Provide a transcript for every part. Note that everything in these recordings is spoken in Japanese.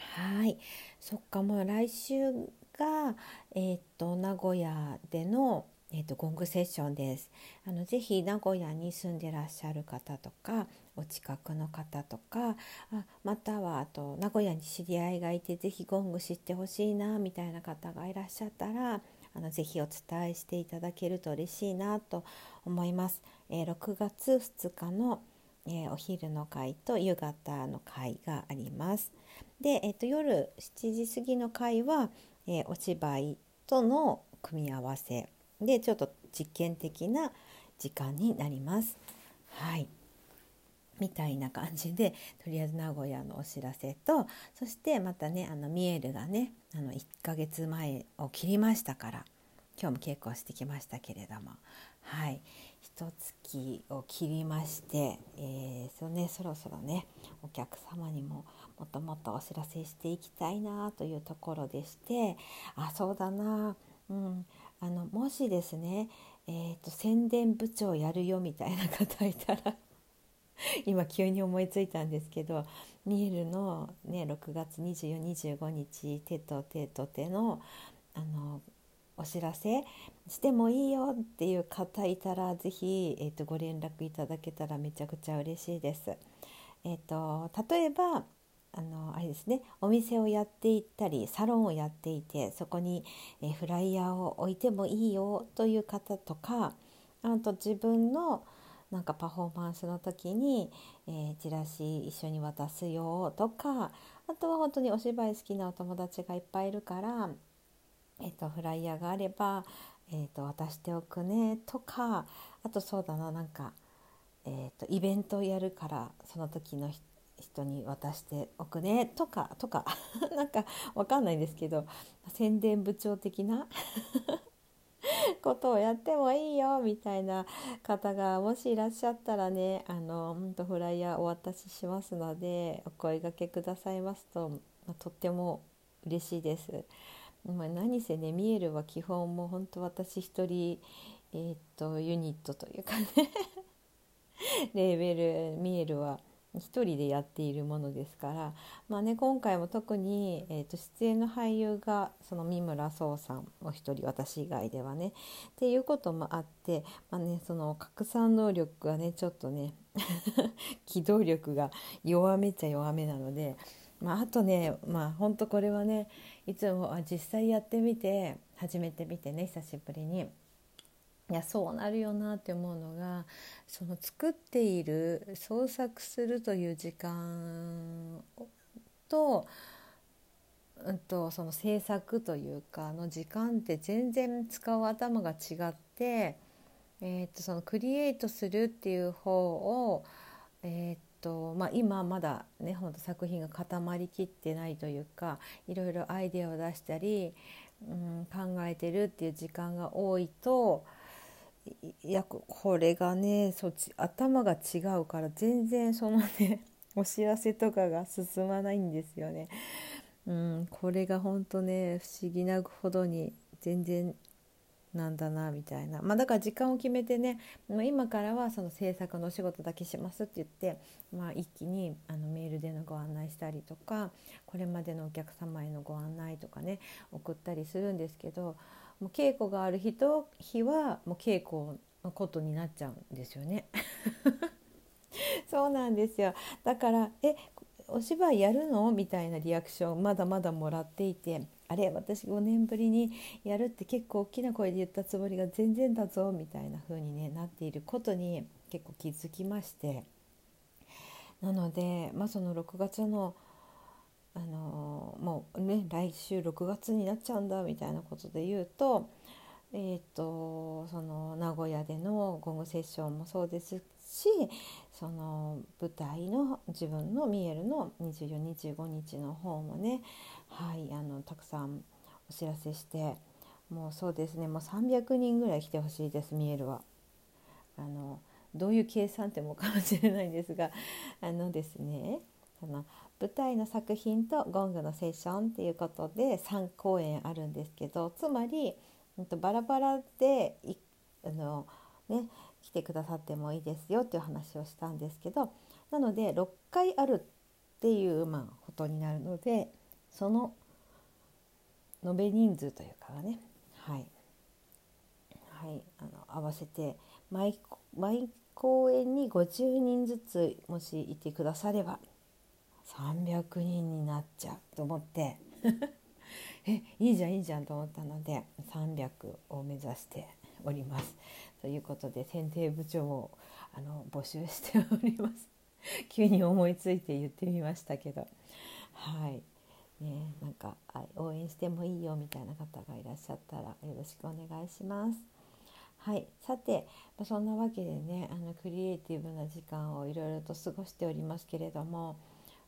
はいそっかもう来週が、えー、っと名古屋での、えー、っとゴングセッションですあのぜひ名古屋に住んでらっしゃる方とかお近くの方とかあまたはあと名古屋に知り合いがいてぜひゴング知ってほしいなみたいな方がいらっしゃったらあのぜひお伝えしていただけると嬉しいなと思います。えー、6月2日のえー、お昼の会と夕方の会があります。で、えーと、夜7時過ぎの会は、えー、お芝居との組み合わせでちょっと実験的な時間になります。はいみたいな感じでとりあえず名古屋のお知らせとそしてまたねあのミエルがねあの1ヶ月前を切りましたから今日も稽古してきましたけれどもはい一月を切りまして、えー、そね、そろそろねお客様にももっともっとお知らせしていきたいなというところでしてあそうだな、うん、あのもしですね、えーと、宣伝部長やるよみたいな方いたら 今急に思いついたんですけどミエルの、ね、6月2425日手と手と手のあのお知らせしてもいいよっていう方いたら是非、えーと、ご連絡いただけたらめちゃくちゃ嬉しいです。えーと、例えばあのあれですねお店をやっていったりサロンをやっていてそこに、え、フライヤーを置いてもいいよという方とかあと自分のなんかパフォーマンスの時に、えー、チラシ一緒に渡すよとかあとは本当にお芝居好きなお友達がいっぱいいるからえーと、フライヤーがあれば、えーと、渡しておくねとかあとそうだななんか、えーと、イベントをやるからその時の人に渡しておくねとかとか なんかわかんないんですけど宣伝部長的な ことをやってもいいよみたいな方がもしいらっしゃったらねあの本当フライヤーお渡ししますのでお声がけくださいますと、まあ、とっても嬉しいです。まあ、何せねミエルは基本もう本当私一人、えー、っとユニットというかね レーベルミエルは一人でやっているものですから、まあね、今回も特に、えー、と出演の俳優がその三村壮さんお一人私以外ではねっていうこともあって、まあね、その拡散能力がねちょっとね 機動力が弱めっちゃ弱めなので。まあ、あとねまあ本当これはねいつも実際やってみて始めてみてね久しぶりに。いやそうなるよなって思うのがその作っている創作するという時間と,、うんと、その制作というかの時間って全然使う頭が違って、えー、とそのクリエイトするっていう方を、えー、とまあ、今まだねほんと作品が固まりきってないというかいろいろアイデアを出したり、うん、考えてるっていう時間が多いといやこれがねそっち頭が違うから全然そのね お知らせとかが進まないんですよね。うん、これが本当ね不思議なほどに全然なんだなみたいな、まあ、だから時間を決めてねもう今からはその制作のお仕事だけしますって言って、まあ、一気にあのメールでのご案内したりとかこれまでのお客様へのご案内とかね送ったりするんですけどもう稽古がある日と日はもう稽古のことになっちゃうんですよね。そうなんですよ。だからえお芝居やるの？みたいなリアクションまだまだもらっていてあれ私5年ぶりにやるって結構大きな声で言ったつもりが全然だぞみたいな風に、ね、なっていることに結構気づきまして。なので、まあ、その6月のあのもうね来週6月になっちゃうんだみたいなことで言うと,、えーと、その名古屋でのゴムセッションもそうですしその舞台の自分の見えるの2425日の方もねはいあのたくさんお知らせしてもうそうですねもう300人ぐらい来てほしいです見えるは。あのどういう計算ってもかもしれないんですが あのですねその舞台の作品とゴングのセッションっていうことで3公演あるんですけどつまり、バラバラであの、ね、来てくださってもいいですよっていう話をしたんですけどなので6回あるっていう、まあ、ことになるのでその延べ人数というかはね。はい、はい、あの合わせて毎毎公演に50人ずつもしいてくだされば300人になっちゃうと思って。えいいじゃんいいじゃんと思ったので300を目指しております。ということで選定部長をあの募集しております。急に思いついて言ってみましたけどはいねなんか応援してもいいよみたいな方がいらっしゃったらよろしくお願いします。はい、さてそんなわけでねあのクリエイティブな時間をいろいろと過ごしておりますけれども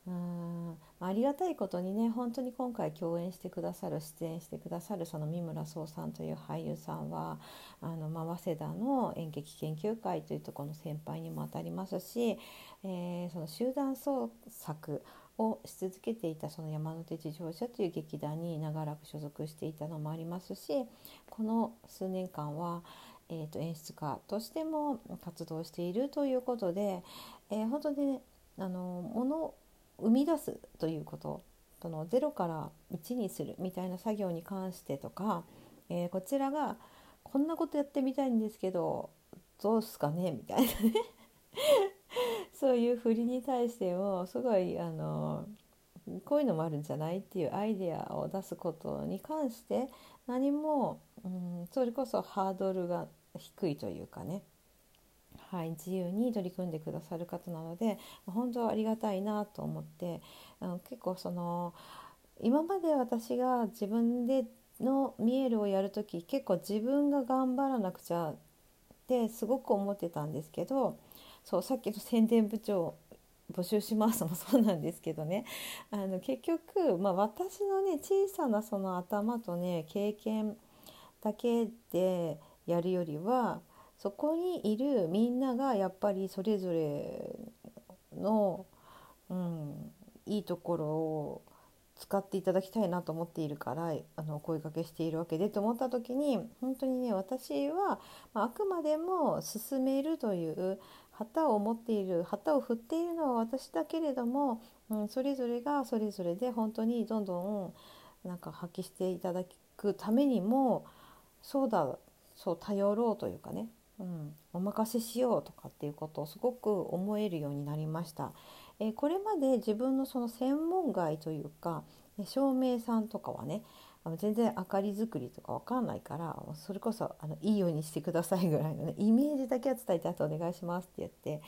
うんありがたいことにね本当に今回共演してくださる出演してくださるその三村壮さんという俳優さんはあの、まあ、早稲田の演劇研究会というところの先輩にもあたりますし、えー、その集団創作をし続けていたその山手自動車という劇団に長らく所属していたのもありますしこの数年間は、えー、と演出家としても活動しているということで、えー、本当に、ね、あのもの生み出すということその0から1にするみたいな作業に関してとか、えー、こちらがこんなことやってみたいんですけどどうすかねみたいなね。そういう振りに対してもすごいあのこういうのもあるんじゃないっていうアイデアを出すことに関して何も、うん、それこそハードルが低いというかね。はい、自由に取り組んでくださる方なので本当ありがたいなと思ってあの結構その今まで私が自分での見えるをやる時結構自分が頑張らなくちゃってすごく思ってたんですけどそうさっきの宣伝部長募集しますもそうなんですけどね。あの結局、まあ、私のね小さなその頭とね経験だけでやるよりはそこにいるみんながやっぱりそれぞれの、うん、いいところを使っていただきたいなと思っているからあの声かけしているわけでと思った時に本当にね私は、まあ、あくまでも進めるという旗を持っている旗を振っているのは私だけれども、うん、それぞれがそれぞれで本当にどんどんなんか発揮していただくためにもそうだそう頼ろうというかねうん、お任せしようとかっていうことをすごく思えるようになりました。えー、これまで自分のその専門外というか照明さんとかはねあの全然明かり作りとか分かんないからそれこそあのいいようにしてくださいぐらいのねイメージだけは伝えてあとお願いしますって言って、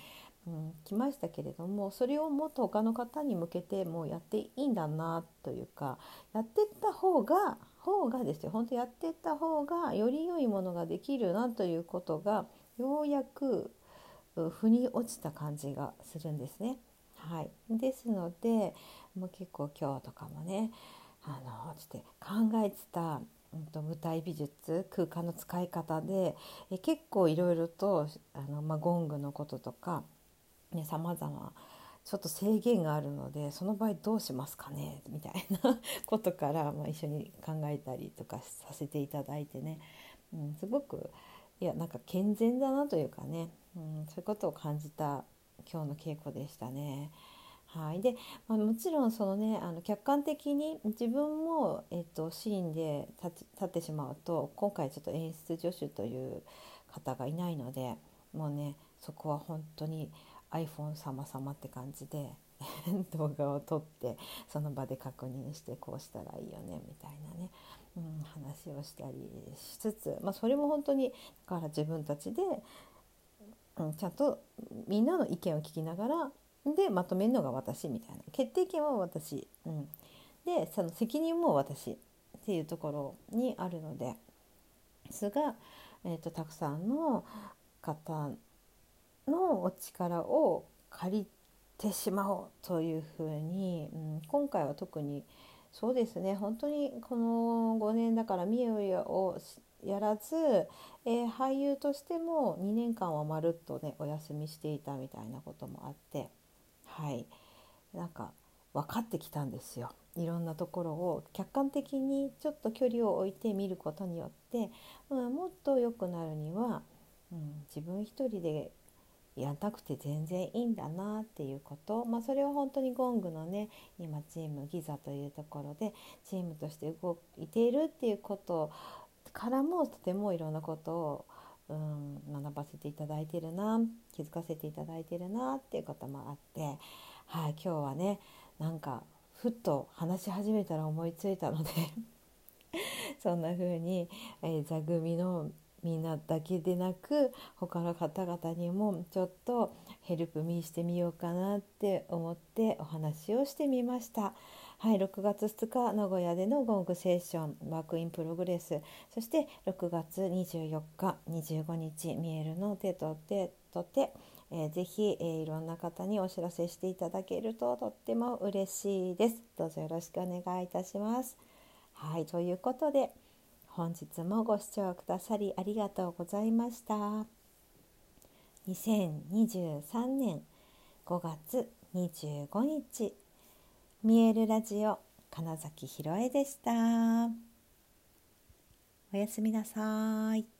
うん、来ましたけれどもそれをもっと他の方に向けてもうやっていいんだなというかやってった方が方がですよ本当やってった方がより良いものができるなということがようやく腑に落ちた感じがするんですね。はい、ですのでもう結構今日とかもねあのつって考えてた、うん、と舞台美術空間の使い方でえ結構いろいろとあの、まあ、ゴングのこととかさまざまちょっと制限があるのでその場合どうしますかね？みたいなことから、まあ、一緒に考えたりとかさせていただいてね、うん、すごくいやなんか健全だなというかね、うん、そういうことを感じた今日の稽古でしたね。はい。でまあ、もちろんそのねあの客観的に自分も、えっと、シーンで立立ってしまうと今回ちょっと演出助手という方がいないのでもうねそこは本当に iPhone 様様って感じで 動画を撮ってその場で確認してこうしたらいいよねみたいなね、うん、話をしたりしつつ、まあ、それも本当にだから自分たちで、うん、ちゃんとみんなの意見を聞きながらでまとめるのが私みたいな。決定権は私、うん、でその責任も私っていうところにあるのですが、えーとたくさんの方のお力を借りてしまおうというふうに、うん、今回は特にそうですね本当にこの5年だから見えをやらず、えー、俳優としても2年間はまるっとねお休みしていたみたいなこともあってはいなんか分かってきたんですよ。いろんなところを客観的にちょっと距離を置いて見ることによって、うん、もっと良くなるには、うん、自分一人でやんなくて全然いいんだなっていうこと、まあ、それは本当にゴングのね今チームギザというところでチームとして動いているっていうことからもとてもいろんなことを、うん、学ばせていただいてるな気づかせていただいてるなっていうこともあって、はい、今日はねなんかふっと話し始めたら思いついたので そんな風に、えー、座組のみんなだけでなく他の方々にもちょっと help me してみようかなって思ってお話をしてみました。はい、6月2日名古屋でのゴングセッション work in progress そして6月24日25日ミエルの手と手と手えー、ぜひ、えー、いろんな方にお知らせしていただけるととっても嬉しいです。どうぞよろしくお願いいたします。はい、ということで本日もご視聴くださりありがとうございました。2023年5月25日見えるラジオ金崎ひろえでした。おやすみなさい。